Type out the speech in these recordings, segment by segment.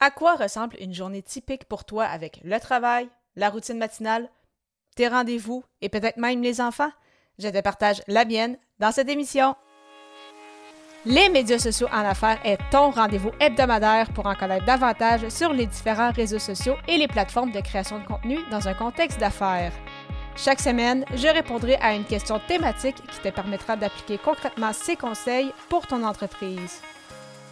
À quoi ressemble une journée typique pour toi avec le travail, la routine matinale, tes rendez-vous et peut-être même les enfants? Je te partage la mienne dans cette émission. Les médias sociaux en affaires est ton rendez-vous hebdomadaire pour en connaître davantage sur les différents réseaux sociaux et les plateformes de création de contenu dans un contexte d'affaires. Chaque semaine, je répondrai à une question thématique qui te permettra d'appliquer concrètement ces conseils pour ton entreprise.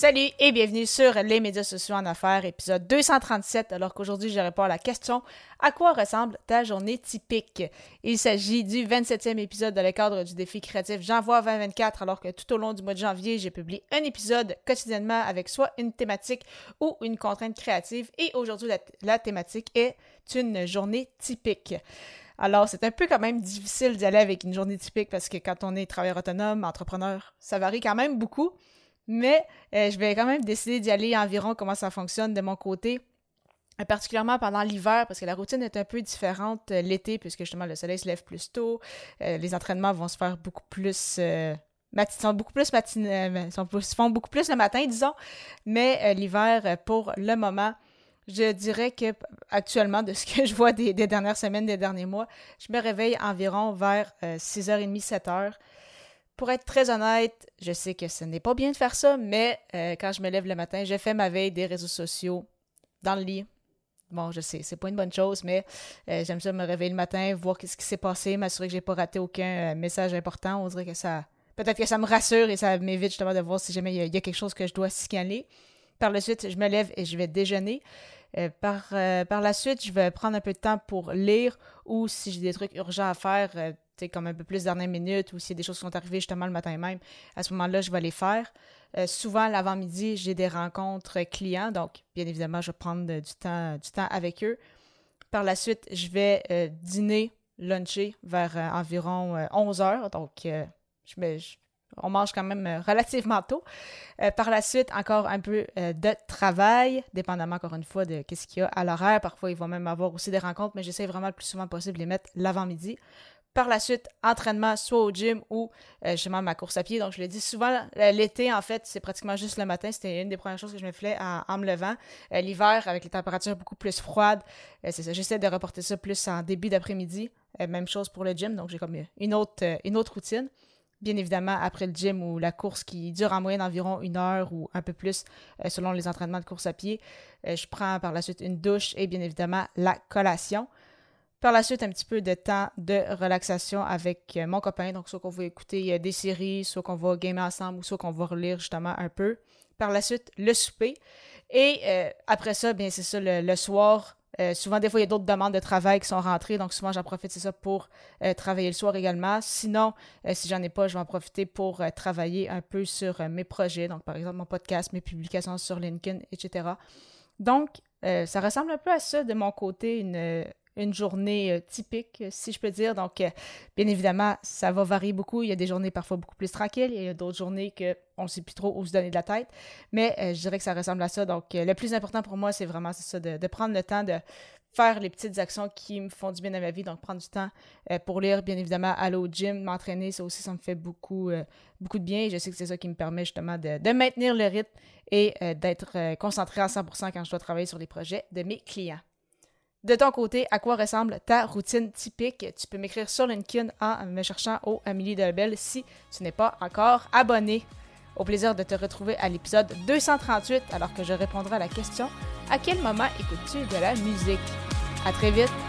Salut et bienvenue sur les médias sociaux en affaires, épisode 237, alors qu'aujourd'hui je réponds à la question À quoi ressemble ta journée typique? Il s'agit du 27e épisode dans le cadre du défi créatif J'envoie 2024, alors que tout au long du mois de janvier, j'ai publié un épisode quotidiennement avec soit une thématique ou une contrainte créative, et aujourd'hui la, thématique est une journée typique. Alors, c'est un peu quand même difficile d'y aller avec une journée typique parce que quand on est travailleur autonome, entrepreneur, ça varie quand même beaucoup. Mais euh, je vais quand même décider d'y aller environ comment ça fonctionne de mon côté. Euh, particulièrement pendant l'hiver, parce que la routine est un peu différente euh, l'été, puisque justement le soleil se lève plus tôt, les entraînements vont se faire beaucoup plus sont beaucoup plus matin, se font beaucoup plus le matin, disons. Mais l'hiver, pour le moment, je dirais que actuellement, de ce que je vois des, des, dernières semaines, des derniers mois, je me réveille environ vers 6h30, 7h. Pour être très honnête, je sais que ce n'est pas bien de faire ça, mais euh, quand je me lève le matin, je fais ma veille des réseaux sociaux dans le lit. Bon, je sais, c'est pas une bonne chose, mais euh, j'aime ça me réveiller le matin, voir ce qui s'est passé, m'assurer que j'ai pas raté aucun euh, message important. On dirait que ça. Peut-être que ça me rassure et ça m'évite justement de voir si jamais il y, a quelque chose que je dois scanner. Par la suite, je me lève et je vais déjeuner. par, par la suite, je vais prendre un peu de temps pour lire ou si j'ai des trucs urgents à faire, comme un peu plus dernière minute ou s'il y a des choses qui sont arrivées justement le matin même, à ce moment-là, je vais les faire. Euh, souvent, l'avant-midi, j'ai des rencontres clients, donc bien évidemment, je vais prendre du temps, du temps avec eux. Par la suite, je vais euh, dîner, luncher vers euh, environ 11 heures, donc on mange quand même relativement tôt. par la suite, encore un peu de travail, dépendamment encore une fois de ce qu'il y a à l'horaire. Parfois, il va même avoir aussi des rencontres, mais j'essaie vraiment le plus souvent possible de les mettre l'avant-midi. Par la suite, entraînement soit au gym ou euh, justement ma course à pied. Donc, je le dis souvent, euh, l'été, en fait, c'est pratiquement juste le matin. C'était une des premières choses que je me faisais en, me levant. Euh, l'hiver, avec les températures beaucoup plus froides, c'est ça. J'essaie de reporter ça plus en début d'après-midi. même chose pour le gym. Donc, j'ai comme une autre, une autre routine. Bien évidemment, après le gym ou la course qui dure en moyenne environ une heure ou un peu plus selon les entraînements de course à pied, je prends par la suite une douche et bien évidemment la collation. Par la suite, un petit peu de temps de relaxation avec euh, mon copain. Donc, soit qu'on va écouter euh, des séries, soit qu'on va gamer ensemble, ou soit qu'on va relire justement un peu. Par la suite, le souper. Et euh, après ça, bien, c'est ça, le, soir. souvent, des fois, il y a d'autres demandes de travail qui sont rentrées. Donc, souvent, j'en profite, c'est ça, pour travailler le soir également. Sinon, si j'en ai pas, je vais en profiter pour travailler un peu sur mes projets. Donc, par exemple, mon podcast, mes publications sur LinkedIn, etc. Donc, ça ressemble un peu à ça de mon côté, une, une journée euh, typique, si je peux dire. Donc, euh, bien évidemment, ça va varier beaucoup. Il y a des journées parfois beaucoup plus tranquilles. Il y a d'autres journées qu'on ne sait plus trop où se donner de la tête. Mais euh, je dirais que ça ressemble à ça. Donc, le plus important pour moi, c'est vraiment ça, de, prendre le temps de faire les petites actions qui me font du bien dans ma vie. Donc, prendre du temps pour lire, bien évidemment, aller au gym, m'entraîner. Ça aussi, ça me fait beaucoup, beaucoup de bien. Et je sais que c'est ça qui me permet justement de, de maintenir le rythme et d'être concentré à 100% quand je dois travailler sur les projets de mes clients. De ton côté, à quoi ressemble ta routine typique? Tu peux m'écrire sur LinkedIn en me cherchant au Amélie Delbel si tu n'es pas encore abonné. Au plaisir de te retrouver à l'épisode 238 alors que je répondrai à la question À quel moment écoutes-tu de la musique? À très vite!